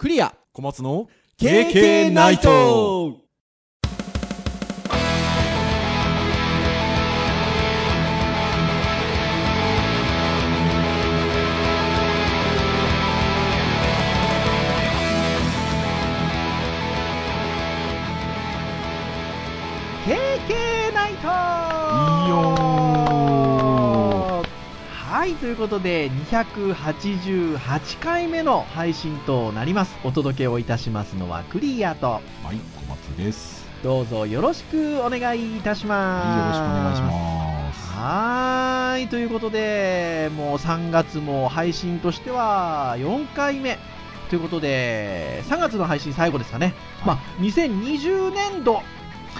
クリア。小松の KK ナイトということで288回目の配信となります。お届けをいたしますのはクリアとはい小松です。どうぞよろしくお願いいたします。はいよろしくお願いします。はーいということでもう3月も配信としては4回目ということで3月の配信最後ですかね、まあ2020年度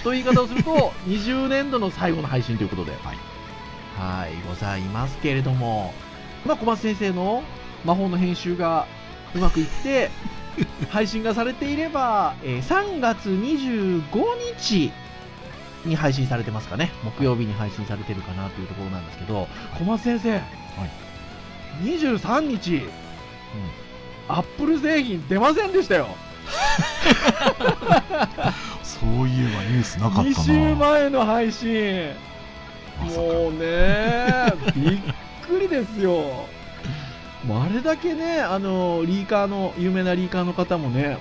という言い方をすると 20年度の最後の配信ということで。はいはいございますけれども、まあ、小松先生の魔法の編集がうまくいって 配信がされていれば、えー3月25日に配信されてますかね。木曜日に配信されてるかなというところなんですけど、小松先生、23日、アップル製品出ませんでしたよ。そういえばニュースなかったな。2週前の配信もうねびっくりですよ。もうあれだけねあのリーカーの有名なリーカーの方もね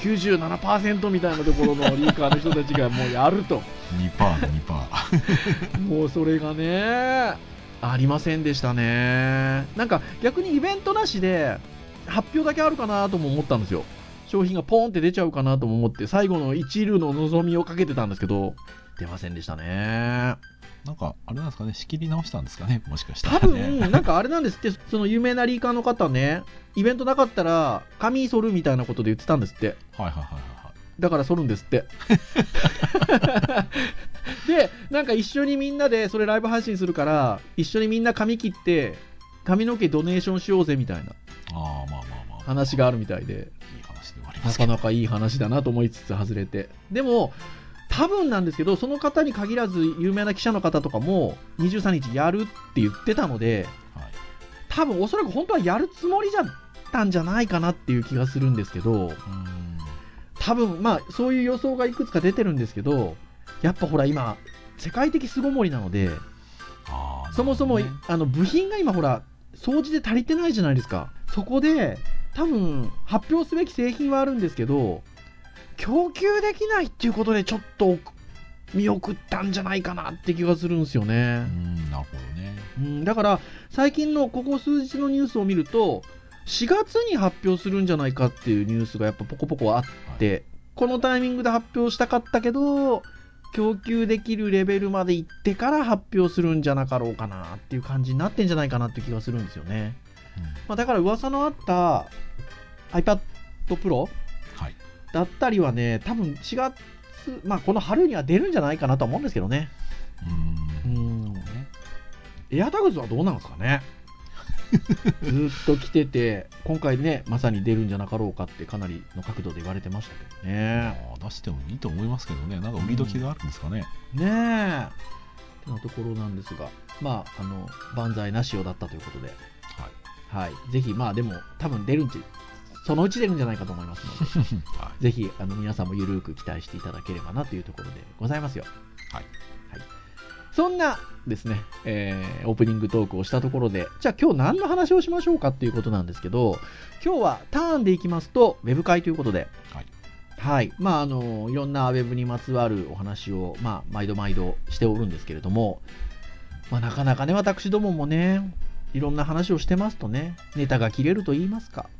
97%みたいなところのリーカーの人たちがもうやると。2パー2パー。もうそれがねありませんでしたね。なんか逆にイベントなしで発表だけあるかなとも思ったんですよ。商品がポーンって出ちゃうかなとも思って最後の一縷の望みをかけてたんですけど出ませんでしたねなんかあれなんですかね仕切り直したんですかねもしかした多らね。分なんかあれなんですって その有名なリーカーの方ね。イベントなかったら髪剃るみたいなことで言ってたんですって。はいはいはいはいだから剃るんですって。でなんか一緒にみんなでそれライブ配信するから一緒にみんな髪切って髪の毛ドネーションしようぜみたいな。ああまあまあまあ。話があるみたいで。いい話ではありまなすけど。かなかいい話だなと思いつつ外れて。でも多分なんですけどその方に限らず有名な記者の方とかも23日やるって言ってたのではい。多分おそらく本当はやるつもりじゃったんじゃないかなっていう気がするんですけど多分まあそういう予想がいくつか出てるんですけどやっぱほら今世界的巣ごもりなのでそもそも、あの部品が今ほら掃除で足りてないじゃないですか。そこで多分発表すべき製品はあるんですけど供給できないっていうことでちょっと見送ったんじゃないかなって気がするんですよね。う、んなるほどね。うん、だから最近のここ数日のニュースを見ると4月に発表するんじゃないかっていうニュースがやっぱポコポコあって、このタイミングで発表したかったけど供給できるレベルまで行ってから発表するんじゃなかろうかなっていう感じになってんじゃないかなって気がするんですよね、まあ、だから噂のあった iPad Pro はいだったりはね多分4月まあこの春には出るんじゃないかなとは思うんですけどね。うん。ん。エアタグズはどうなんですかね。ずーっと来てて今回ねまさに出るんじゃなかろうかってかなりの角度で言われてましたけどね。まあ出してもいいと思いますけどね。なんか売り時があるんですかね。ねえ。ってなところなんですが。まああの万歳なしよだったということで。はい。はい。ぜひまあでも多分出るんじそのうち出るんじゃないかと思いますので。はぜひあの皆さんもゆるく期待していただければなというところでございますよ。はい。そんなですね、えーオープニングトークをしたところで、じゃあ今日何の話をしましょうかっていうことなんですけど、今日はターンでいきますと、ウェブ会ということで、はい。はい。まあ、あの、いろんなウェブにまつわるお話を、まあ、毎度毎度しておるんですけれども、まあ、なかなかね、私どももね、いろんな話をしてますとね、ネタが切れると言いますか、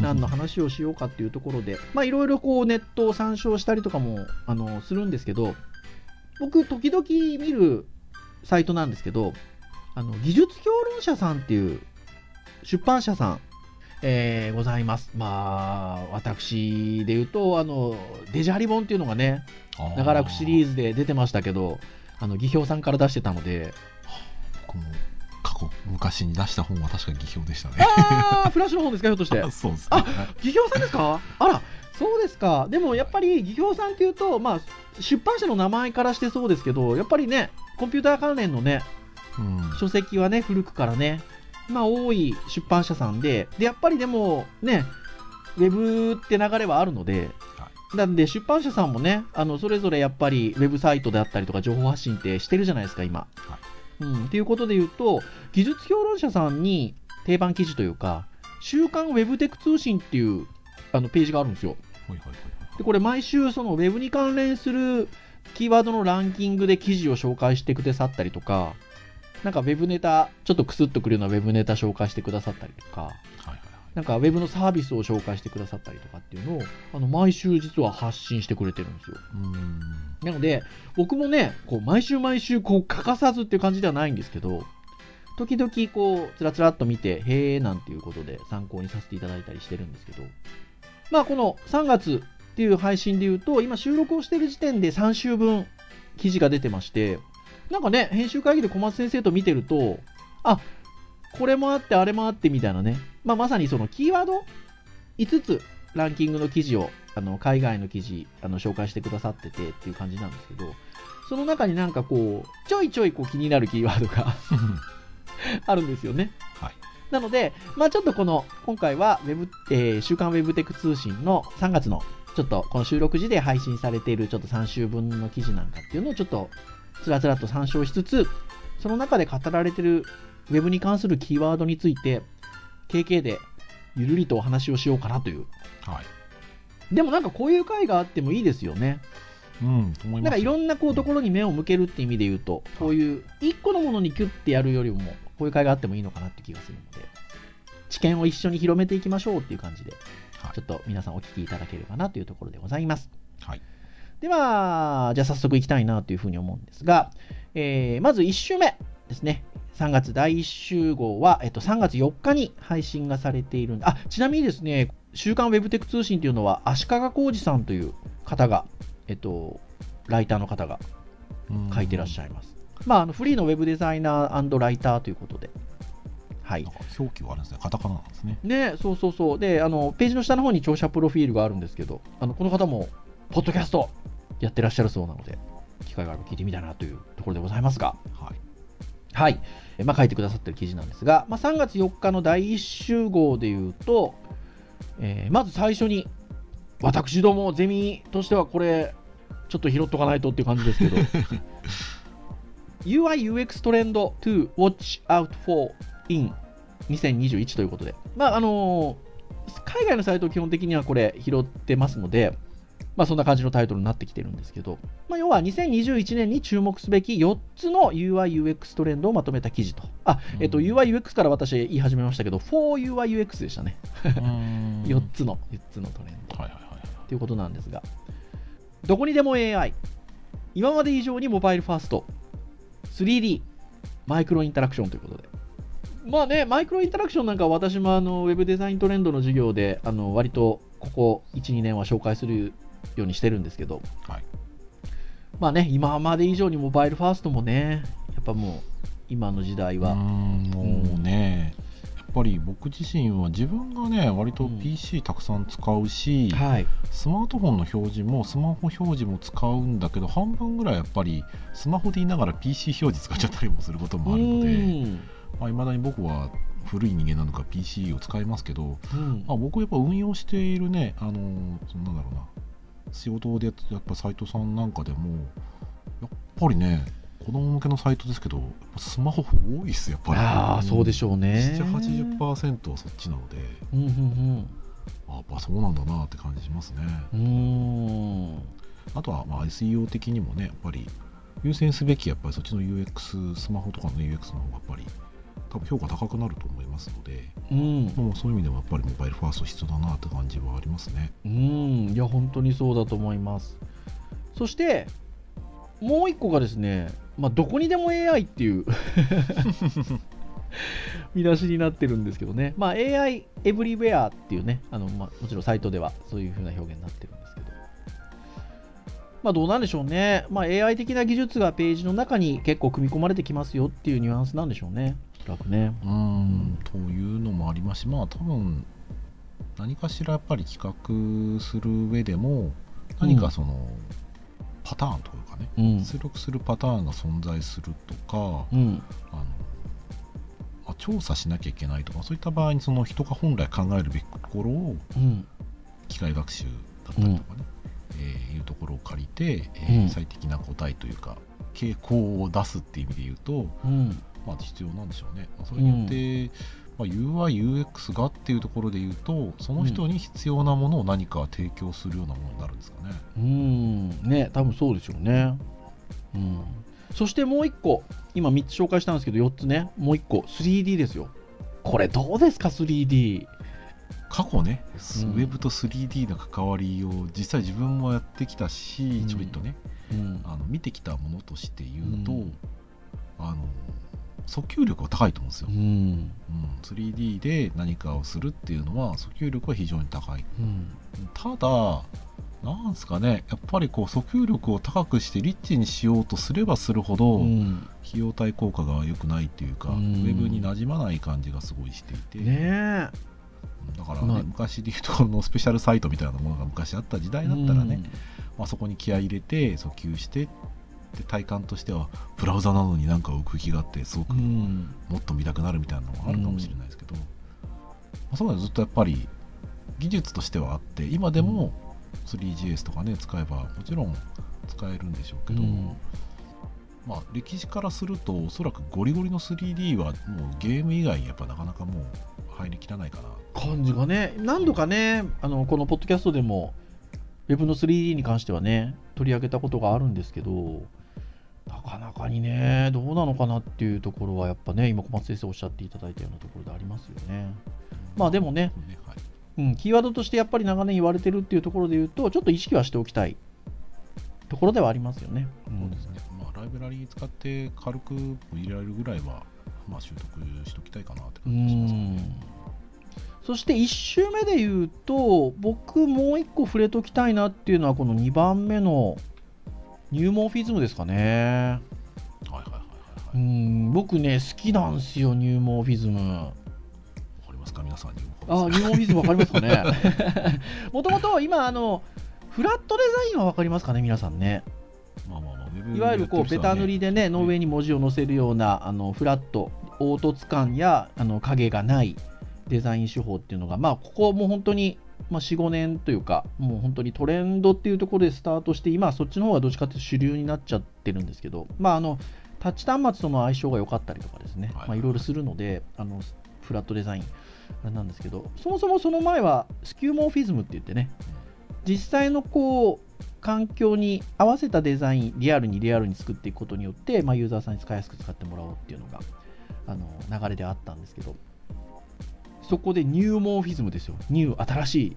何の話をしようかっていうところで、ま、いろいろこうネットを参照したりとかもあのするんですけど、僕、時々見るサイトなんですけど、あの技術評論者さんっていう出版社さん、えーございます。まあ、私で言うと、あの、デジャリボンっていうのがね、長らくシリーズズで出てましたけど、あの、技評さんから出してたので、僕も過去昔に出した本は確か技評でしたねあー、フラッシュの方ですか、ひょっとして。そうですねあ技評さんですか？あら、そうですか。でもやっぱり技評さんっていうと、まあ、出版社の名前からしてそうですけど、やっぱりね、コンピューター関連のね、うん書籍はね、古くからね、まあ多い出版社さんで、で、やっぱりでもね、ウェブって流れはあるので、なんで出版社さんもね、あのそれぞれやっぱりウェブサイトであったりとか情報発信ってしてるじゃないですか、今。うん、っていうことで言うと、技術評論者さんに定番記事というか、週刊ウェブテック通信っていうあのページがあるんですよ。はいはいはい、でこれ毎週そのウェブに関連するキーワードのランキングで記事を紹介してくださったりとか、なんかウェブネタ、ちょっとクスッとくるようなウェブネタ紹介してくださったりとか、はいはい、なんかウェブのサービスを紹介してくださったりとかっていうのを、あの毎週実は発信してくれてるんですよ。なので、僕もね、こう毎週毎週こう欠かさずっていう感じではないんですけど、時々こう、つらつらっと見て、へえなんていうことで参考にさせていただいたりしてるんですけど、まあこの3月っていう配信で言うと、今収録をしてる時点で3週分記事が出てまして、なんかね、編集会議で小松先生と見てると、あ、これもあって、あれもあってみたいなね、まあ、まさにそのキーワード5つランキングの記事を、あの海外の記事あの紹介してくださっててっていう感じなんですけど、その中になんかこう、ちょいちょいこう気になるキーワードが あるんですよね。はい。なので、まあちょっとこの、今回はえー、週刊ウェブテク通信の3月の、ちょっとこの収録時で配信されているちょっと3週分の記事なんかっていうのをちょっとつらつらと参照しつつ、その中で語られてる Web に関するキーワードについて、KK でゆるりとお話をしようかなという。はい。でもなんかこういう回があってもいいですよね。うん、なんかいろんなこうところに目を向けるって意味で言うと、こういう一個のものにキュッてやるよりも、こういう会があってもいいのかなって気がするので、知見を一緒に広めていきましょうっていう感じで、ちょっと皆さんお聞きいただければなというところでございます。はい。では、じゃあ早速いきたいなというふうに思うんですが、えー、まず1週目ですね。3月第1週号は、えっと、3月4日に配信がされているんで、あ、ちなみにですね、週刊ウェブテック通信というのは、足利浩二さんという方が、えっと、ライターの方が書いてらっしゃいます。まあ、あのフリーのウェブデザイナーライターということで。はい、表記はあるんですね、カタカナなんですね。ね、そうそうそう。で、あのページの下の方に聴者プロフィールがあるんですけど、あのこの方も、ポッドキャストやってらっしゃるそうなので、機会があれば聞いてみたいなというところでございますが。はい。はい。まあ、書いてくださってる記事なんですが、まあ、3月4日の第1集合でいうと、えー、まず最初に、私どもゼミとしてはこれ、ちょっと拾っとかないとっていう感じですけど、UI/UX トレンド to watch out for in 2021ということで、まああのー、海外のサイトを基本的にはこれ拾ってますので、まあ、そんな感じのタイトルになってきてるんですけど、まあ、要は2021年に注目すべき4つの UI/UX トレンドをまとめた記事と。あ、えっと、UI/UX から私言い始めましたけど、4UIUX でしたね。4つの、4つのトレンド。はいはいはい。ということなんですが、どこにでも AI、今まで以上にモバイルファースト、3D、マイクロインタラクションということで。まあね、マイクロインタラクションなんか私もあのウェブデザイントレンドの授業であの割とここ1、2年は紹介するようにしてるんですけど、はい、まあね、今まで以上にモバイルファーストもね、やっぱもう、今の時代は。もうね、やっぱり僕自身は自分がね、割と PC たくさん使うし、うんはい、スマートフォンの表示もスマホ表示も使うんだけど、半分ぐらいやっぱりスマホで言いながら PC 表示使っちゃったりもすることもあるので、いまあ、未だに僕は古い人間なのか PC を使いますけど、うん、まあ、僕やっぱ運用しているね、あのそなんだろうな、仕事でやっぱサイトさんなんかでもやっぱりね子供向けのサイトですけどスマホ多いっすやっぱり。ああそうでしょうね。780%はそっちなので、うんうんうん、あやっぱそうなんだなって感じしますね。うん。あとはまあ SEO 的にもねやっぱり優先すべきやっぱりそっちの UX スマホとかの UX の方がやっぱり多分評価高くなると思いますので、うん、もうそういう意味でもやっぱりモバイルファースト必要だなって感じはありますね。うん、いや、本当にそうだと思います。そして、もう一個がですね、まあ、どこにでも AI っていう 見出しになってるんですけどね、まあ、AI エブリウェアっていうね、あのまあ、もちろんサイトではそういう風な表現になってるんですけど、まあ、どうなんでしょうね、まあ、AI 的な技術がページの中に結構組み込まれてきますよっていうニュアンスなんでしょうね。楽ね。うん、というのもあります。し、まあ多分、何かしらやっぱり企画する上でも、何かその、うん、パターンというかね、うん、出力するパターンが存在するとか、うん、あのまあ、調査しなきゃいけないとかそういった場合にその人が本来考えるべきところを、機械学習だったりとかね、うん、えー、いうところを借りて、えー、最適な答えというか傾向を出すっていう意味で言うと、うん、まあ、必要なんでしょうね。それによって、まあ、UI、UX がっていうところで言うとその人に必要なものを何か提供するようなものになるんですかね。うん。ね多分そうでしょうね。うん、そしてもう1個今3つ紹介したんですけど4つね。もう1個 3D ですよ。これどうですか 3D 過去ね、うん、ウェブと 3D の関わりを実際自分もやってきたし、うん、ちょびっとね、うん、あの見てきたものとして言うと、あの訴求力は高いと思うんですよ、うん。うん、3D で何かをするっていうのは訴求力は非常に高い、うん、ただなんですかねやっぱりこう訴求力を高くしてリッチにしようとすればするほど、費用対効果が良くないっていうか、ウェブになじまない感じがすごいしていて、ね、だから、ね、まあ、昔でいうとこのスペシャルサイトみたいなものが昔あった時代だったらね、まあ、そこに気合い入れて訴求してって体感としてはブラウザなのになんか浮く気があってすごくもっと見たくなるみたいなのがあるかもしれないですけど、うん、まあ、そういうのはずっとやっぱり技術としてはあって今でも 3GS とかね使えばもちろん使えるんでしょうけど、うん、まあ歴史からするとおそらくゴリゴリの 3D はもうゲーム以外やっぱなかなかもう入りきらないかな。感じがね何度かねあのこのポッドキャストでも Web の 3D に関してはね取り上げたことがあるんですけどなかなかにね、どうなのかなっていうところは、やっぱね、今、小松先生おっしゃっていただいたようなところでありますよね。まあでもね、うん、キーワードとしてやっぱり長年言われてるっていうところで言うと、ちょっと意識はしておきたいところではありますよね。そうですね。まあ、ライブラリー使って軽く入れられるぐらいは、まあ、習得しておきたいかなって感じしますね。そして1周目で言うと、僕もう1個触れときたいなっていうのは、この2番目のニューモーフィズムですかね。はいはいはいはい、うん僕ね好きなんですよニューモーフィズム。わかりますか？皆さんニューモーフィズム。あニューモーフィズムわかりますかね。もともと今あのフラットデザインはわかりますかね皆さんね。まあまあまあ、いわゆるこうベタ塗りでね、の上に文字を載せるようなあのフラット凹凸感やあの影がないデザイン手法っていうのが、まあ、ここも本当にまあ、4、5年というか、もう本当にトレンドっていうところでスタートして、今はそっちの方がどっちかというと主流になっちゃってるんですけど、まあ、あのタッチ端末との相性が良かったりとかですね、はい。まあ、いろいろするので、あのフラットデザインあれなんですけど、そもそもその前はスキューモーフィズムって言ってね、実際のこう環境に合わせたデザイン、リアルにリアルに作っていくことによって、まあ、ユーザーさんに使いやすく使ってもらおうっていうのがあの流れであったんですけど、そこでニューモーフィズムですよ。ニュー、新しい。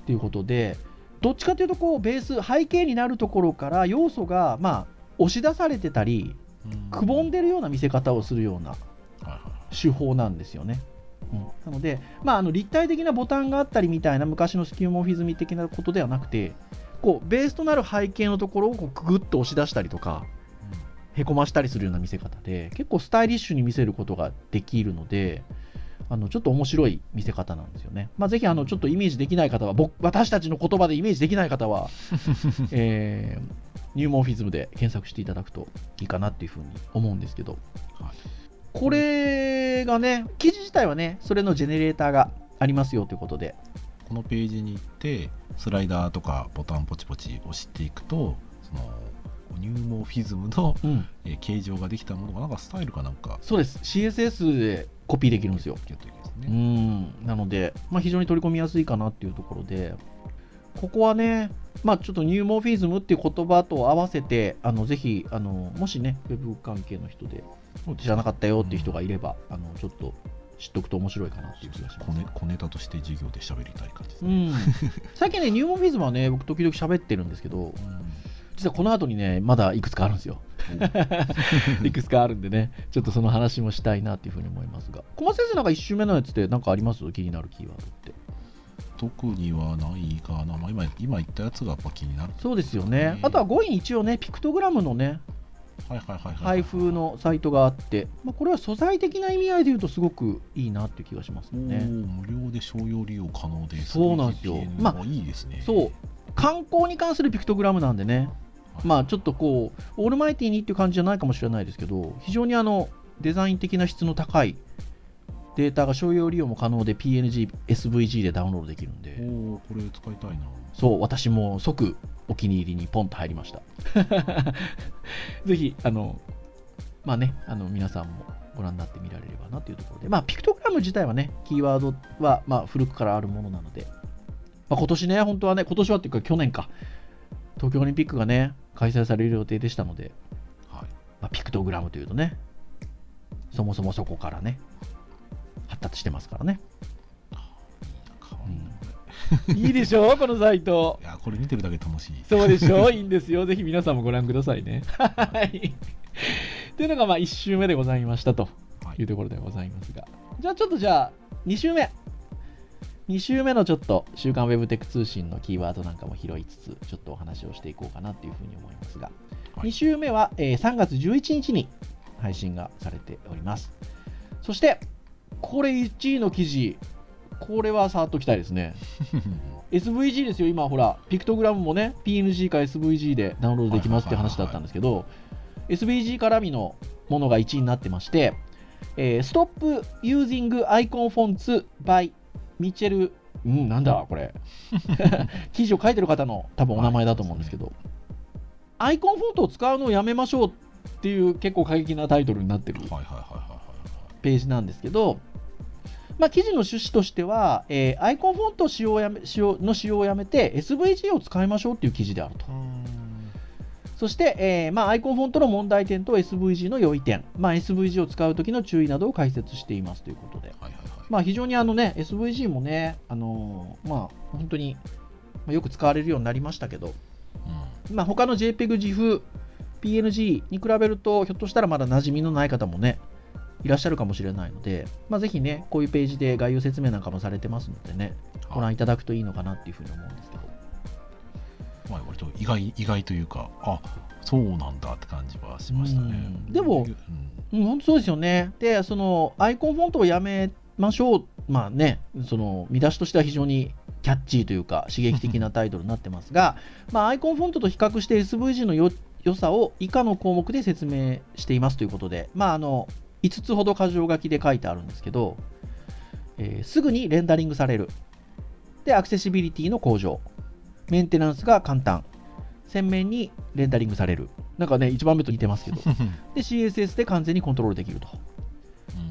っていうことで、どっちかというと、こう、ベース、背景になるところから要素が、まあ、押し出されてたり、くぼんでるような見せ方をするような手法なんですよね。うん、なので、まあ、あの立体的なボタンがあったりみたいな昔のスキューモフィズム的なことではなくてこうベースとなる背景のところをこうくぐっと押し出したりとか、へこましたりするような見せ方で結構スタイリッシュに見せることができるので、あのちょっと面白い見せ方なんですよね。まあ、ぜひあのちょっとイメージできない方は、僕私たちの言葉でイメージできない方は、えー、ニューモーフィズムで検索していただくといいかなっていうふうに思うんですけど、はい、これがね、記事自体はね、それのジェネレーターがありますよということで。このページに行って、スライダーとかボタンポチポチ押していくと、そのニューモーフィズムの、うん、えー、形状ができたものがなんかスタイルかなんか。そうです。CSS でコピーできるんですよ。ね、うんなので、まあ、非常に取り込みやすいかなっていうところで、ここはね、まあ、ちょっとニューモーフィズムっていう言葉と合わせて、あのぜひあの、もしね、ウェブ関係の人で知らなかったよっていう人がいれば、うん、あのちょっと知っておくと面白いかなっていう気がします、ね、小ネタとして授業で喋りたい感じですね。うん、最近ね、ニューモーフィズムはね、僕、時々喋ってるんですけど、うん実はこの後にね、まだいくつかあるんですよ。いくつかあるんでね、ちょっとその話もしたいなっていうふうに思いますが、小松先生、なんか1周目のやつで何かあります？気になるキーワードって。特にはないかな、まあ、今今言ったやつがやっぱ気になる、ね、そうですよね。あとは5位に一応ね、ピクトグラムのね、配布のサイトがあって、まあ、これは素材的な意味合いでいうとすごくいいなっていう気がしますね。無料で商用利用可能でそうなんですよ。まあいいですね。そう。観光に関するピクトグラムなんでね、まあちょっとこう、オールマイティにっていう感じじゃないかもしれないですけど、非常にあのデザイン的な質の高いデータが商用利用も可能で PNG、SVG でダウンロードできるんで。おお、これ使いたいな。そう、私も即お気に入りにポンと入りました。ぜひ、あの、まあね、あの皆さんもご覧になってみられればなというところで、まあ、ピクトグラム自体はね、キーワードは、まあ、古くからあるものなので、まあ、今年ね、本当はね、今年はっていうか去年か、東京オリンピックがね、開催される予定でしたので、はいまあ、ピクトグラムというとね、そもそもそこからね、発達してますからね。うん、いいでしょこのサイト。いや、これ見てるだけ楽しい。そうでしょ いいんですよ。ぜひ皆さんもご覧くださいね。はい。というのが、まあ、1週目でございましたというところでございますが。じゃあ、ちょっとじゃあ、2週目。2週目のちょっと週刊ウェブテック通信のキーワードなんかも拾いつつ、ちょっとお話をしていこうかなというふうに思いますが、はい、2週目は、えー、3月11日に配信がされております。そして、これ1位の記事、これは触っときたいですね。SVG ですよ、今ほら、ピクトグラムもね、PNG か SVG でダウンロードできますって話だったんですけど、SVG 絡みのものが1位になってまして、えー、Stop Using Icon Fonts by ミチェル、うん、なんだこれ。記事を書いてる方の多分お名前だと思うんですけど、アイコンフォントを使うのをやめましょうっていう結構過激なタイトルになってるページなんですけど、まあ、記事の趣旨としては、えー、アイコンフォント使用やめ使用の使用をやめて SVG を使いましょうっていう記事であると。そして、えーまあ、アイコンフォントの問題点と SVG の良い点、まあ、SVG を使うときの注意などを解説していますということで、はいはいはいまあ、非常にあの、ね、SVG もね、あのー、まあ、本当によく使われるようになりましたけど、うんまあ、他の JPEG、GIF、PNG に比べると、ひょっとしたらまだ馴染みのない方もね、いらっしゃるかもしれないので、まあ、ぜひね、こういうページで概要説明なんかもされてますのでね、ご覧いただくといいのかなっていうふうに思うんですけど。まあ、割と意外意外というか、あそうなんだって感じはしましたね。でも、うん、本当そうですよね。で、そのアイコンフォントをやめましょう、まあね、その見出しとしては非常にキャッチーというか刺激的なタイトルになってますが、まあ、アイコンフォントと比較して SVG の良さを以下の項目で説明していますということで、まあ、あの5つほど箇条書きで書いてあるんですけど、えー、すぐにレンダリングされる。で、アクセシビリティの向上。メンテナンスが簡単。鮮明にレンダリングされる。なんかね、1番目と似てますけど。で、CSS で完全にコントロールできると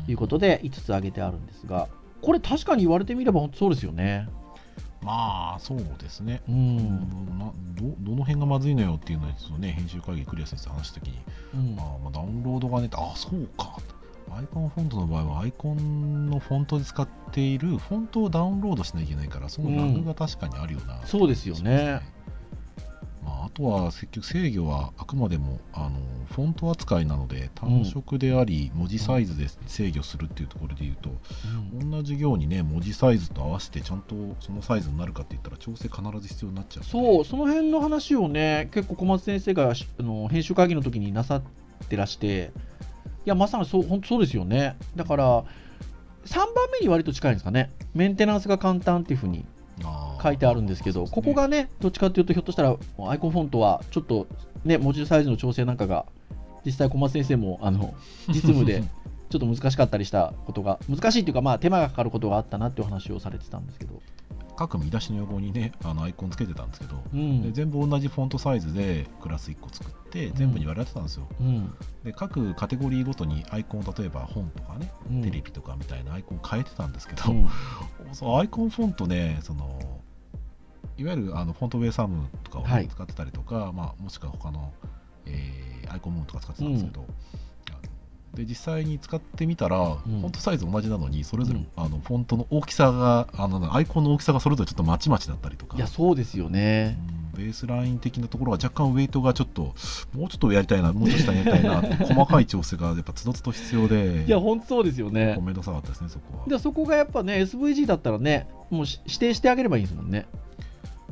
いうことで5つ挙げてあるんですが、これ確かに言われてみれば本当そうですよね。まあそうですね、うん、どどの辺がまずいのよっていうのを、ね、編集会議クリア先生話したときに、うん、あまあダウンロードがねあそうか。アイコンフォントの場合はアイコンのフォントで使っているフォントをダウンロードしなきゃいけないからそのラグが確かにあるような、うん、そうですよねまあ、あとは結局制御はあくまでもあのフォント扱いなので単色であり、文字サイズで制御するっていうところでいうと、うん、同じ行にね文字サイズと合わせてちゃんとそのサイズになるかって言ったら調整必ず必要になっちゃう、そうその辺の話をね結構小松先生があの編集会議の時になさってらしていやまさにそう本当そうですよね。だから3番目に割と近いんですかね。メンテナンスが簡単っていうふうに書いてあるんですけど、ね、ここがね、どっちかっていうと、ひょっとしたらアイコンフォントはちょっと、ね、文字サイズの調整なんかが、実際、小松先生もあの 実務でちょっと難しかったりしたことが、難しいっていうか、まあ、手間がかかることがあったなっていう話をされてたんですけど。各見出しの横にねあのアイコンつけてたんですけど、うん、で全部同じフォントサイズでクラス1個作って全部に割られてたんですよ、うん、で各カテゴリーごとにアイコン例えば本とかね、うん、テレビとかみたいなアイコン変えてたんですけど、そのアイコンフォントねそのいわゆるあのフォントウェイサムとかを、使ってたりとか、まあ、もしくは他の、えー、アイコンムーンとか使ってたんですけど、で実際に使ってみたら、うん、フォントサイズ同じなのにそれぞれ、うん、あのフォントの大きさがあのアイコンの大きさがそれぞれちょっとまちまちだったりとか。いやそうですよね、うん、ベースライン的なところは若干ウェイトがちょっともうちょっとやりたいなもうちょっとやりたいなって細かい調整がやっぱつどつど必要で いや本当そうですよね。めんどくさかったですねそこは。でそこがやっぱね SVG だったらねもう指定してあげればいいですもんね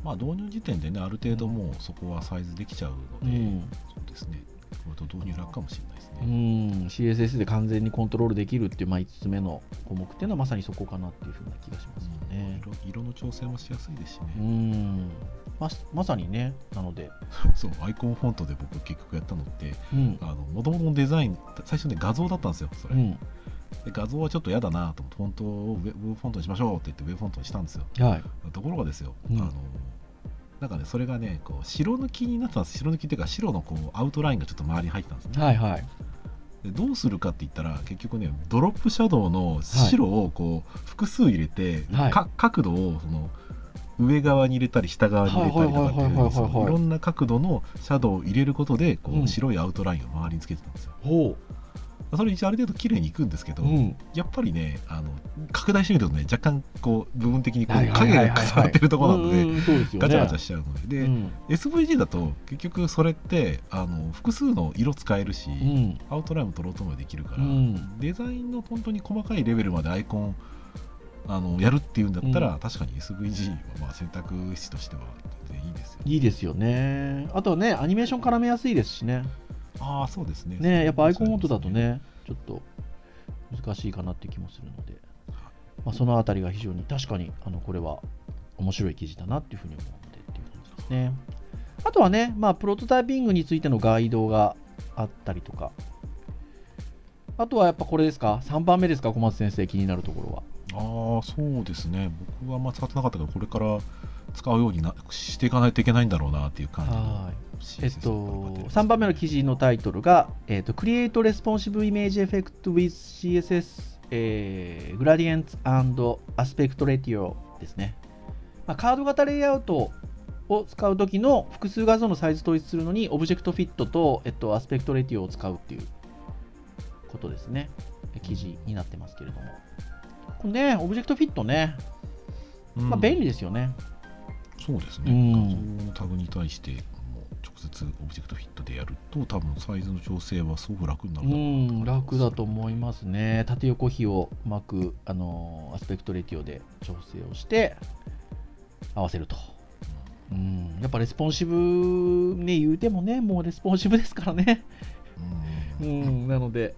まあ導入時点でねある程度もうそこはサイズできちゃうので、そうですねと導入楽かもしれないですね。うん CSS で完全にコントロールできるっていう、まあ、5つ目の項目っていうのはまさにそこかなっていうふうな気がしますよね。色色の調整もしやすいですしね。うんままさにね、なので。そう、アイコンフォントで僕結局やったのって、もともとのデザイン、最初ね、画像だったんですよ、それ。うんで画像はちょっと嫌だなと思ってフォントをウェブフォントにしましょうって言ってウェブフォントにしたんですよ、はい、ところがですよ、うん、あのなんかねそれがねこう白抜きになったんです白抜きっていうか白のこうアウトラインがちょっと周りに入ってたんですね。はいはい。でどうするかって言ったら結局ねドロップシャドウの白をこう複数入れて、はい、角度をその上側に入れたり下側に入れたりとかっていういろんな角度のシャドウを入れることでこう白いアウトラインを周りにつけてたんですよ。ほうそれ一応ある程度綺麗にいくんですけど、うん、やっぱりねあの拡大してみるとね若干こう部分的にこう影が重なってるところなのでガチャガチャしちゃうので。で、うん、SVG だと結局それってあの複数の色使えるし、うん、アウトラインも取ろうともできるから、デザインの本当に細かいレベルまでアイコンあのやるっていうんだったら、確かに SVG はまあ選択肢としては全然いいですよ、ね、いいですよね。あとはねアニメーション絡めやすいですしねああそうですね。ねやっぱアイコンモードだとねちょっと難しいかなって気もするので、まあ、そのあたりが非常に確かにあのこれは面白い記事だなっていうふうに思うのでっていう感じですね。あとはね、まあ、プロトタイピングについてのガイドがあったりとか。あとはやっぱこれですか？3番目ですか？小松先生気になるところは。ああそうですね。僕はあんま使ってなかったけどこれから使うようになしていかないといけないんだろうなっていう感じえっと、3番目の記事のタイトルが、えっと、Create Responsive Image Effect with CSS、えー、Gradients and Aspect Ratio ですね。まあ、カード型レイアウトを使うときの複数画像のサイズ統一するのに、 object-fit と、えっと、 aspect-ratio を使うっていうことですね。記事になってますけれども。これね、 object-fit ね、まあ、便利ですよね。そうですね、うん、画像のタグに対してもう直接 object-fit でやると多分サイズの調整はすごく楽になるうん楽だと思いますね。縦横比をうまくあの aspect-ratio で調整をして合わせると、うん、やっぱレスポンシブね言うてもねもうレスポンシブですからね。うん、なので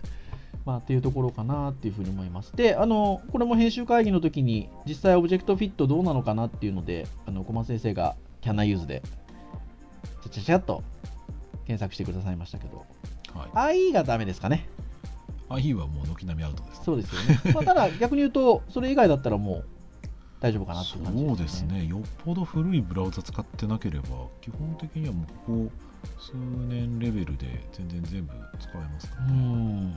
まあ、っていうところかなっていうふうに思います。で、あの、これも編集会議の時に、実際 object-fit どうなのかなっていうので、あの、小松先生がキャナユーズで、ちゃちゃちゃっと検索してくださいましたけど、はい、IE がダメですかね。IE はもう軒並みアウトです、ね、そうですよね。まあ、ただ、逆に言うと、それ以外だったらもう大丈夫かなっていう感じですね。そうですね。よっぽど古いブラウザ使ってなければ、基本的にはもうここ数年レベルで全然全部使えますからね。うん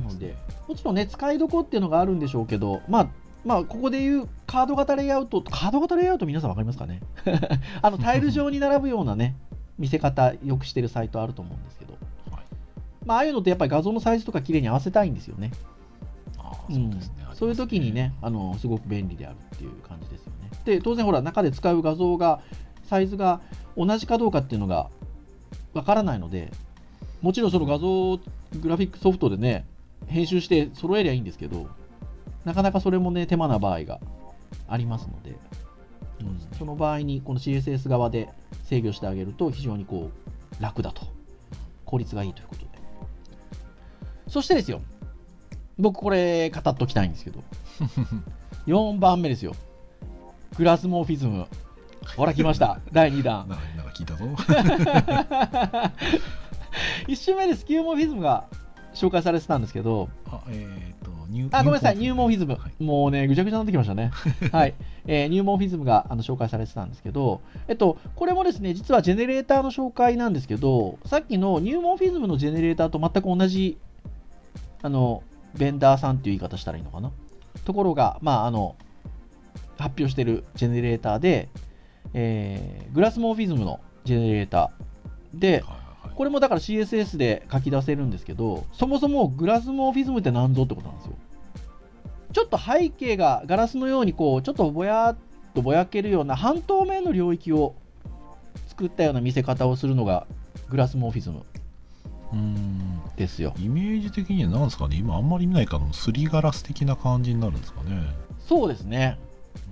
なので、もちろんね、使いどこっていうのがあるんでしょうけど、まあ、まあ、ここでいうカード型レイアウト、カード型レイアウト皆さん分かりますかね？あのタイル上に並ぶようなね、見せ方よくしてるサイトあると思うんですけど、はい、まあ、ああいうのってやっぱり画像のサイズとか綺麗に合わせたいんですよね。そうね、そういう時にねあの、すごく便利であるっていう感じですよね。で、当然ほら、中で使う画像が、サイズが同じかどうかっていうのがわからないので、もちろんその画像グラフィックソフトでね、編集して揃えりゃいいんですけど、なかなかそれもね、手間な場合がありますので、うん、その場合にこの CSS 側で制御してあげると非常にこう楽だと。効率がいいということで。そしてですよ、僕これ語っときたいんですけど、4番目ですよ。グラスモーフィズム。ほら来ました、第2弾。なんか聞いたぞ。1周目でスキューモーフィズムが紹介されてたんですけど、あ、えーと、ニュあごめんなさい、ニューモーフィズム、はい、もうね、ぐちゃぐちゃになってきましたね。はい、えー、ニューモーフィズムがあの紹介されてたんですけど、えっと、これもですね、実はジェネレーターの紹介なんですけど、さっきのニューモーフィズムのジェネレーターと全く同じ、あの、ベンダーさんっていう言い方したらいいのかな。ところが、まあ、あの、発表してるジェネレーターで、えー、グラスモーフィズムのジェネレーターで、はいこれもだから CSS で書き出せるんですけど、そもそもグラスモーフィズムって何ぞってことなんですよ。ちょっと背景がガラスのようにこう、ちょっとぼやっとぼやけるような半透明の領域を作ったような見せ方をするのがグラスモーフィズムうんですよ。イメージ的には何ですかね、今あんまり見ないかのすりガラス的な感じになるんですかね？そうですね。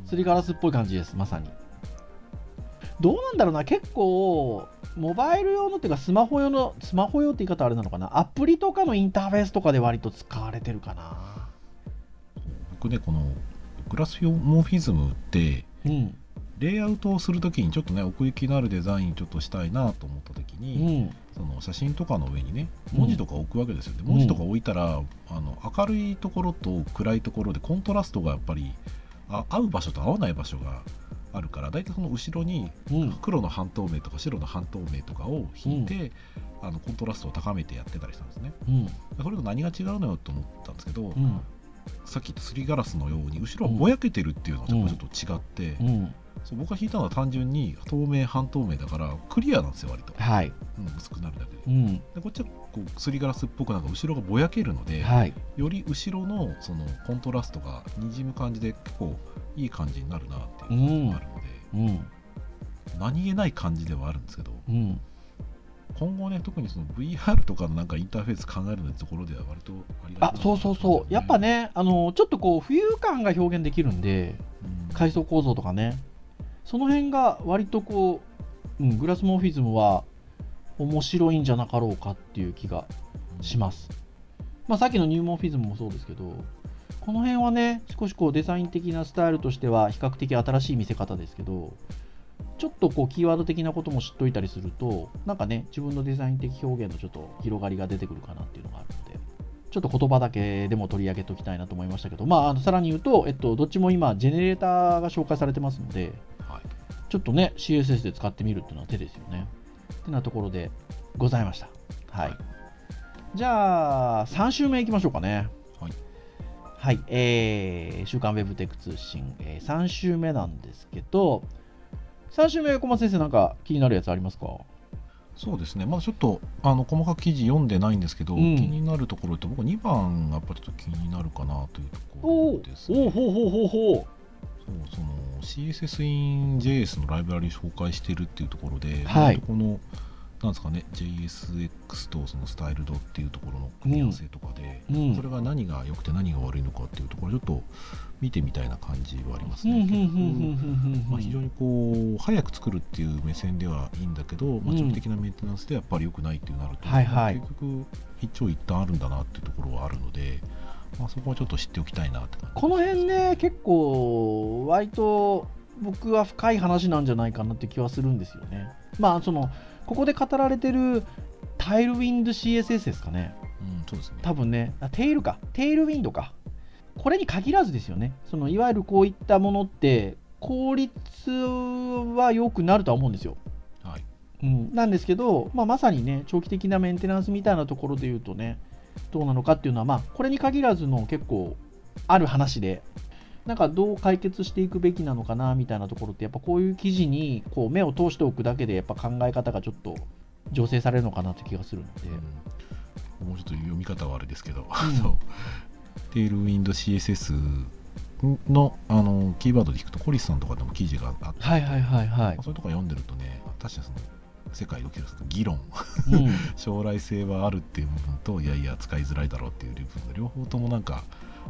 すりガラスっぽい感じです、まさに。どうなんだろうな、結構、モバイル用のっていうか、スマホ用の、スマホ用って言い方あれなのかな、アプリとかのインターフェースとかで割と使われてるかな。僕ね、このグラスモーフィズムって、うん、レイアウトをするときにちょっとね奥行きのあるデザインちょっとしたいなと思ったときに、うん、その写真とかの上にね文字とか置くわけですよ。ね、うん、文字とか置いたらあの明るいところと暗いところでコントラストがやっぱりあ合う場所と合わない場所があるから大体その後ろに黒の半透明とか白の半透明とかを引いて、うん、あのコントラストを高めてやってたりしたんですね、うん、それと何が違うのよと思ったんですけど、うん、さっき言ったすりガラスのように後ろはぼやけてるっていうのがちょっと違って、そう僕が引いたのは単純に透明半透明だからクリアなんですよ割と、はい。うん、薄くなるだけで。うん、でこっちはこうすりガラスっぽくなんか後ろがぼやけるので、はい、より後ろのそのコントラストがにじむ感じで結構いい感じになるなっていうのがあるので、うん、何気ない感じではあるんですけど、うん、今後ね特にその VR とかのなんかインターフェース考えるのところでは割とありがね、あそうそうそう。やっぱねあのちょっとこう浮遊感が表現できるんで、うん、階層構造とかね。その辺が割とこう、うん、グラスモーフィズムは面白いんじゃなかろうかっていう気がします、まあ、さっきのニューモーフィズムもそうですけどこの辺はね少しこうデザイン的なスタイルとしては比較的新しい見せ方ですけどちょっとこうキーワード的なことも知っといたりするとなんかね自分のデザイン的表現のちょっと広がりが出てくるかなっていうのがあるのでちょっと言葉だけでも取り上げておきたいなと思いましたけど、まあ、あのさらに言うと、えっと、どっちも今、ジェネレーターが紹介されてますので、はい、ちょっとね、CSS で使ってみるっていうのは手ですよね。ってなところでございました。はい。はい、じゃあ、3週目いきましょうかね。はい、えー、週刊ウェブテック通信、えー、3週目なんですけど、3週目、横間先生、なんか気になるやつありますか？そうですね、まだちょっとあの細かく記事読んでないんですけど、うん、気になるところと、僕、2番がやっぱりちょっと気になるかなというところですね。おほうほうほうほうそうその CSS in JS のライブラリ紹介してるっていうところで、はい、このなんですかね JSX とそのスタイルドっていうところの組み合わせとかで、うん、それが何が良くて何が悪いのかっていうところちょっと見てみたいな感じはありますね。まあ、非常にこう早く作るっていう目線ではいいんだけど、まあ、長期的なメンテナンスでやっぱり良くないっていうなると、はいはい、結局一長一短あるんだなっていうところはあるので。まあ、そこはちょっと知っておきたいなってこの辺ね結構割と僕は深い話なんじゃないかなって気はするんですよね。まあそのここで語られてるタイルウィンド CSS ですかね。うん、そうですね。多分ね、テールか。テールウィンドか。これに限らずですよね。そのいわゆるこういったものって、効率は良くなるとは思うんですよ。はい。うん、なんですけど、まあ、まさにね、長期的なメンテナンスみたいなところで言うとね、どうなのかっていうのは、まあ、これに限らずの結構ある話で、なんかどう解決していくべきなのかなみたいなところってやっぱこういう記事にこう目を通しておくだけでやっぱ考え方がちょっと醸成されるのかなって気がするので、うん、もうちょっと読み方はあれですけど、うん、テールウィンド CSS のあのキーワードで聞くとコリスさんとかでも記事があって、はいはいはいはい、そういうとこ読んでるとね確かにその世界を起きる議論、うん、将来性はあるっていう部分といやいや使いづらいだろうっていう部分両方ともなんか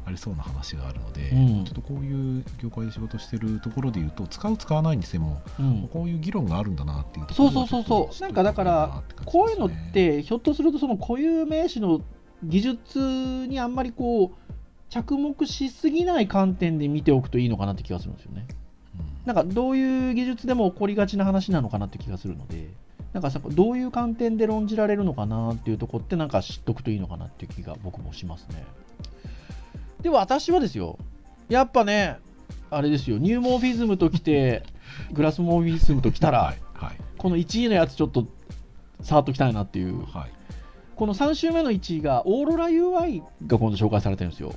ありそうな話があるので、うん、ちょっとこういう業界で仕事してるところでいうと使う使わないにしても、うん、こういう議論があるんだなっていうところそうそうそうそう。なんかだから、こういう。のってひょっとするとその固有名詞の技術にあんまりこう着目しすぎない観点で見ておくといいのかなって気がするんですよね。うん、なんかどういう技術でも起こりがちな話なのかなって気がするので。なんかさどういう観点で論じられるのかなっていうとこってなんか知っとくといいのかなっていう気が僕もしますね。で、私はですよ、やっぱね、あれですよ、ニューモーフィズムときて、グラスモーフィズムときたら、はいはい、この1位のやつちょっと触っときたいなっていう、はい、この3週目の1位が、オーロラ UI が今度紹介されてるんですよ。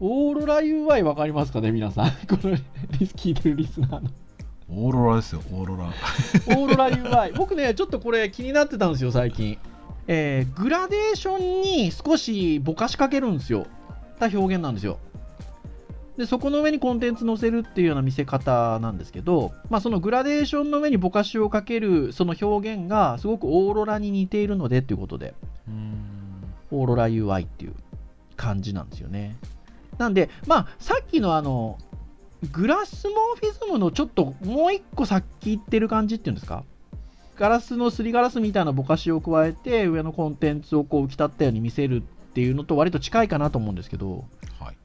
オーロラ UI 分かりますかね、皆さん。この聞いてるリスナーの。オーロラですよ、オーロラ。オーロラ UI。僕ね、ちょっとこれ気になってたんですよ、最近。えー、グラデーションに少しぼかしかけるんですよ。た表現なんですよ。で、そこの上にコンテンツ載せるっていうような見せ方なんですけど、まあ、そのグラデーションの上にぼかしをかけるその表現がすごくオーロラに似ているのでということで、オーロラ UI っていう感じなんですよね。なんで、まあ、さっきのあの、グラスモーフィズムのちょっともう一個先行ってる感じっていうんですか？ガラスのすりガラスみたいなぼかしを加えて上のコンテンツをこう浮き立ったように見せるっていうのと割と近いかなと思うんですけど、はい、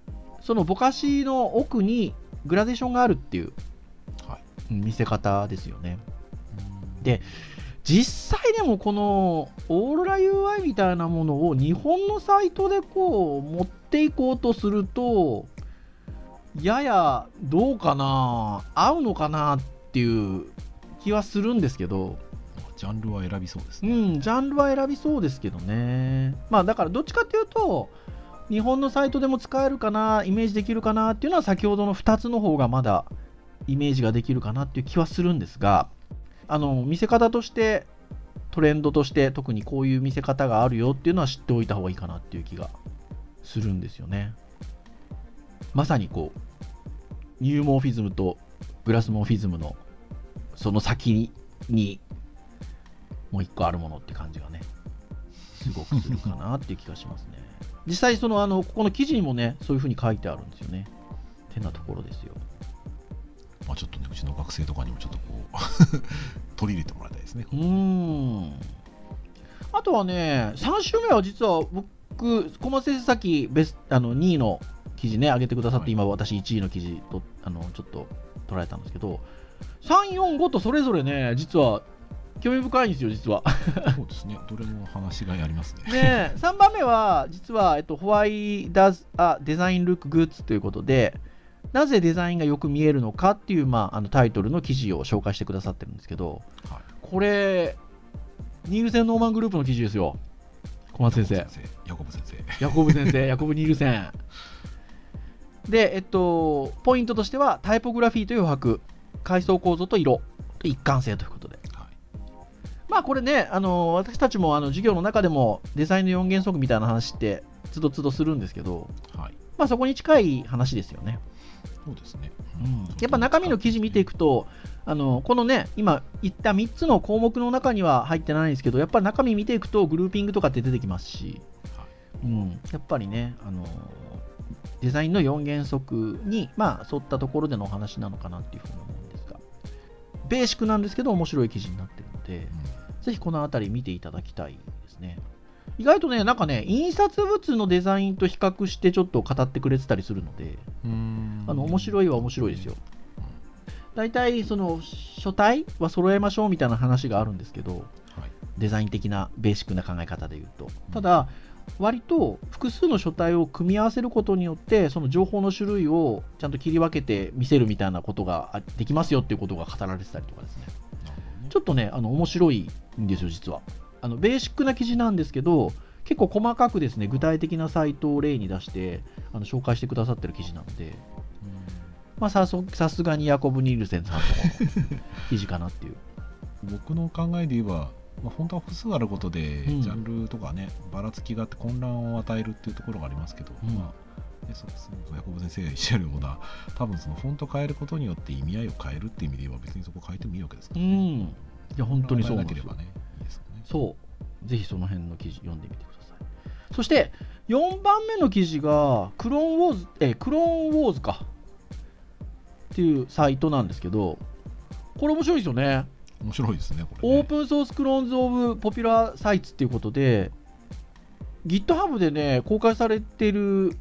そのぼかしの奥にグラデーションがあるっていうはい、見せ方ですよね。で実際でもこのオーロラ UI みたいなものを日本のサイトでこう持っていこうとするとややどうかな合うのかなっていう気はするんですけどジャンルは選びそうですね。うんジャンルは選びそうですけどね。まあだからどっちかっていうと日本のサイトでも使えるかなイメージできるかなっていうのは先ほどの2つの方がまだイメージができるかなっていう気はするんですがあの見せ方としてトレンドとして特にこういう見せ方があるよっていうのは知っておいた方がいいかなっていう気がするんですよねまさにこうニューモーフィズムとグラスモーフィズムのその先にもう一個あるものって感じがねすごくするかなっていう気がしますね。実際そのあのここの記事にもねそういうふうに書いてあるんですよね。てなところですよ。まあ、ちょっとねうちの学生とかにもちょっとこう 取り入れてもらいたいですねうん。あとはね3週目は実は僕小松先生さっきベスあの2位の記事ね上げてくださって、はい、今私1位の記事とあのちょっと捉えたんですけど345とそれぞれね実は興味深いんですよ、実は。そうですね、どれも話がありますね。ね3番目は、実は、えっと、Why does a design look good? ということで、なぜデザインがよく見えるのかっていう、まあ、あのタイトルの記事を紹介してくださってるんですけど、はい、これ、ニールセン・ノーマングループの記事ですよ。小松先生。ヤコブ先生。ヤコブ先生、ヤコブ・ニールセン。で、えっと、ポイントとしては、タイポグラフィーと余白、階層構造と色、一貫性ということで。はい、まあこれね、あの私たちもあの授業の中でもデザインの4原則みたいな話ってつどつどするんですけど、はい、まあそこに近い話ですよね。そうですね、うん、やっぱ中身の記事見ていくと、あのこのね、今言った3つの項目の中には入ってないんですけど、やっぱり中身見ていくと、グルーピングとかって出てきますし、うん、やっぱりね、あのデザインの4原則に、まあ、沿ったところでのお話なのかなっていうふうに思うんですが、ベーシックなんですけど、面白い記事になってるので、うん、ぜひこのあたり見ていただきたいですね。意外とね、なんかね、印刷物のデザインと比較してちょっと語ってくれてたりするので、あの面白いは面白いですよ。大体、その書体は揃えましょうみたいな話があるんですけど、はい、デザイン的なベーシックな考え方で言うと。ただ、割と複数の書体を組み合わせることによってその情報の種類をちゃんと切り分けて見せるみたいなことができますよっていうことが語られてたりとかですね。ちょっとねあの面白いんですよ実は。あのベーシックな記事なんですけど結構細かくですね具体的なサイトを例に出してあの紹介してくださってる記事なので、まあ、さすがにヤコブ・ニールセンさんの記事かなっていう。僕の考えで言えば、まあ、本当は複数あることで、ジャンルとかねばらつきがあって混乱を与えるっていうところがありますけど、うん、まあね、そうですね。ヤコブ先生がおっしゃるような多分そのフォント変えることによって意味合いを変えるっていう意味で言えば別にそこ変えてもいいわけですから、ね、うん。いや本当にそうなんですよ、ね、そう。ぜひその辺の記事読んでみてください。そして4番目の記事がクローンウォーズえクローンウォーズか。っていうサイトなんですけどこれ面白いですよね面白いですねこれ、ね、オープンソースクローンズ・オブ・ポピュラー・サイツっていうことで GitHub でね公開されてる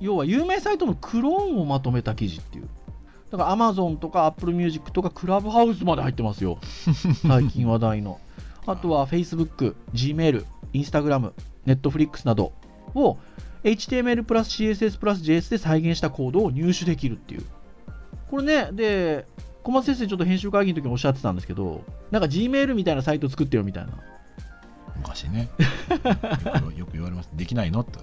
要は有名サイトのクローンをまとめた記事っていう。だから Amazon とか Apple Music とかクラブハウスまで入ってますよ。最近話題の。あとは Facebook、Gmail、Instagram、Netflix などを HTML プラス CSS プラス JS で再現したコードを入手できるっていう。これね、で、小松先生ちょっと編集会議の時におっしゃってたんですけど、なんか Gmail みたいなサイト作ってよみたいな。昔ね よく言われます。できないのって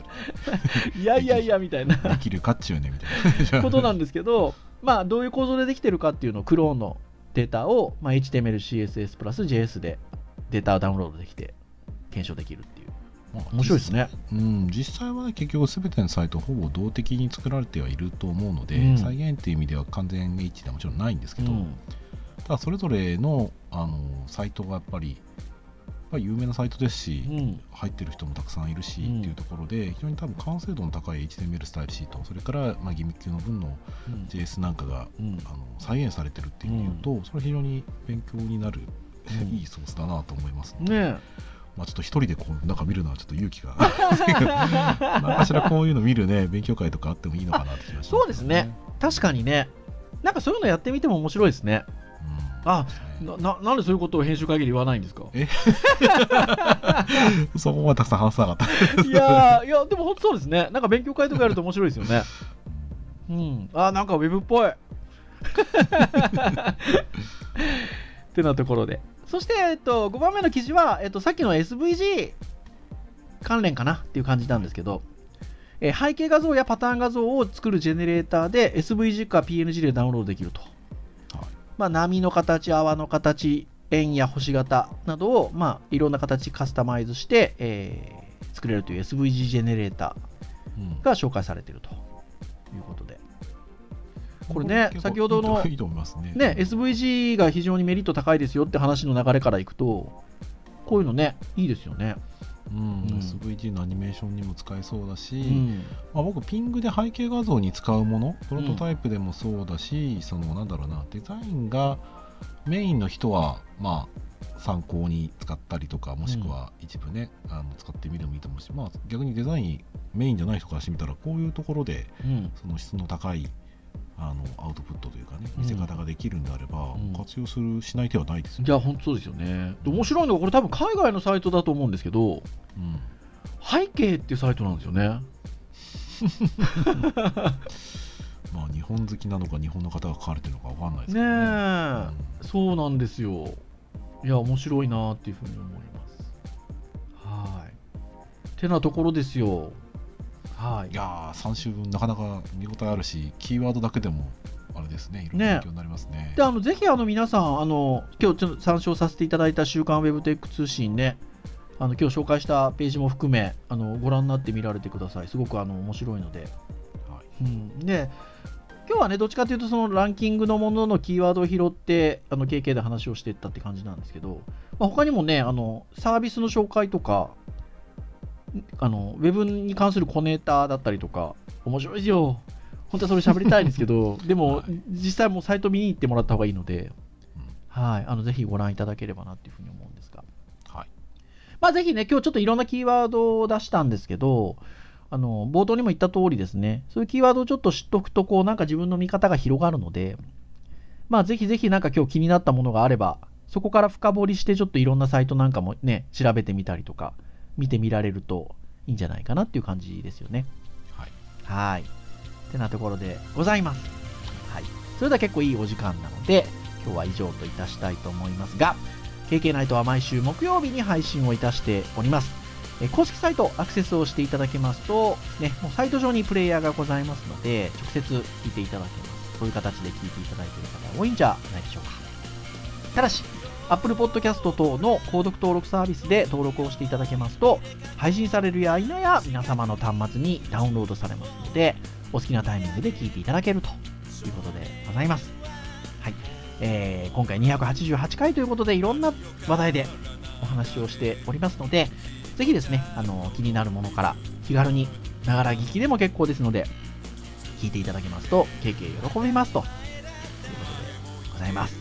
いやいやいやみたいなできるかっちゅうねみたいなことなんですけど、まあどういう構造でできてるかっていうのをクローンのデータを、まあ、HTML、CSS プラス JS でデータをダウンロードできて検証できるっていう。まあ、面白いですね、うん、実際は、ね、結局すべてのサイトほぼ動的に作られてはいると思うので、うん、再現っていう意味では完全一致ではもちろんないんですけど、うん、ただそれぞれのあのサイトがやっぱり有名なサイトですし、うん、入ってる人もたくさんいるし、うん、っていうところで非常に多分完成度の高い HTML スタイルシートそれからまあギミックの分の JS なんかが、あの再現されてるっていう意味で言うと、それは非常に勉強になる いいソースだなと思いますので、ねまあ、ちょっと一人でこう中見るのはちょっと勇気が。何かしらこういうの見るね勉強会とかあってもいいのかなって気がします、ね、そうですね。確かにね。なんかそういうのやってみても面白いですね。うん、あなななんでそういうことを編集会議で言わないんですか？え そこまでたくさん話さなかったいやいやでも本当そうですね。なんか勉強会とかやると面白いですよね。うん。あなんかウェブっぽい。ってなところでそして、えっと、5番目の記事は、えっと、さっきの SVG 関連かなっていう感じなんですけど、え背景画像やパターン画像を作るジェネレーターで SVG か PNG でダウンロードできると。はいまあ、波の形、泡の形、円や星型などを、まあ、いろんな形カスタマイズして、えー、作れるという SVG ジェネレーターが紹介されているということで。これね、先ほどのね、ね、SVG が非常にメリット高いですよって話の流れからいくと、こういうのね、いいですよね。うん、SVG のアニメーションにも使えそうだし、うん、まあ、僕ピングで背景画像に使うものプロトタイプでもそうだし、うん、そのなんだろうなデザインがメインの人はまあ参考に使ったりとかもしくは一部ね、あの使ってみてもいいと思うし、まあ、逆にデザインメインじゃない人からしてみたらこういうところで、その質の高いあのアウトプットというかね見せ方ができるんであれば、うん、活用するしない手はないですよね。いや本当そうですよね。で面白いのはこれ多分海外のサイトだと思うんですけど、うん、背景っていうサイトなんですよね。まあ日本好きなのか日本の方が書かれてるのかわかんないですけどね。ねうん、そうなんですよ。いや面白いなっていうふうに思います。はい。てなところですよ。はい、いや3週分なかなか見応えあるしキーワードだけでもあれですねいろんな勉強になりますね、ね、であのぜひあの皆さんあの今日ちょっと参照させていただいた「週刊ウェブテック通信ね」あの今日紹介したページも含めあのご覧になってみられてください。すごくあの面白いので、はい。うん、で今日はねどっちかというとそのランキングのもののキーワードを拾ってあの KK で話をしていったって感じなんですけど、まあ、他にもねあのサービスの紹介とかあのウェブに関するコネーターだったりとか、面白いですよ。本当はそれ喋りたいんですけど、でも、はい、実際もうサイト見に行ってもらった方がいいので、うん、はい、あのぜひご覧いただければなっていうふうに思うんですが。はい。まあ、ぜひね、今日ちょっといろんなキーワードを出したんですけど、あの冒頭にも言った通りですね、そういうキーワードをちょっと知っとくと、こう、なんか自分の見方が広がるので、まあ、ぜひぜひなんか今日気になったものがあれば、そこから深掘りして、ちょっといろんなサイトなんかもね、調べてみたりとか、見てみられるといいんじゃないかなっていう感じですよね。はい。はい。ってなところでございます。はい。それでは結構いいお時間なので、今日は以上といたしたいと思いますが、KK ナイトは毎週木曜日に配信をいたしております。え公式サイトアクセスをしていただけますと、ね、もうサイト上にプレイヤーがございますので、直接聞いていただけます。そういう形で聞いていただいている方多いんじゃないでしょうか。ただし、Apple Podcast 等の購読登録サービスで登録をしていただけますと、配信されるや否や皆様の端末にダウンロードされますので、お好きなタイミングで聞いていただけるということでございます。はい。えー、今回288回ということで、いろんな話題でお話をしておりますので、ぜひですね、あの、気になるものから気軽に、ながら聞きでも結構ですので、聞いていただけますと、経験喜びますということでございます。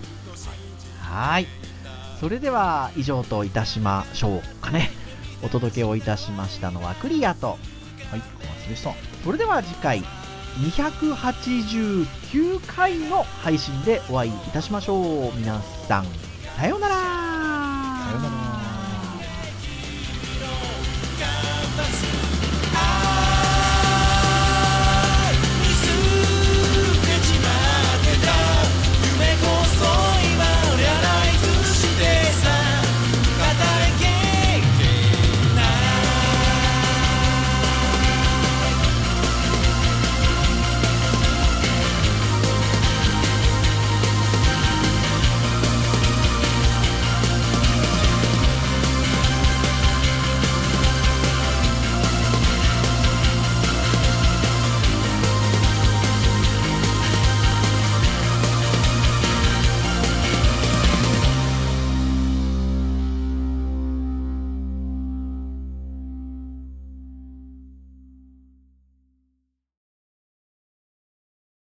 はい。それでは以上といたしましょうかね。お届けをいたしましたのはクリアとはい小松でした。それでは次回289回の配信でお会いいたしましょう。皆さんさようならさようなら。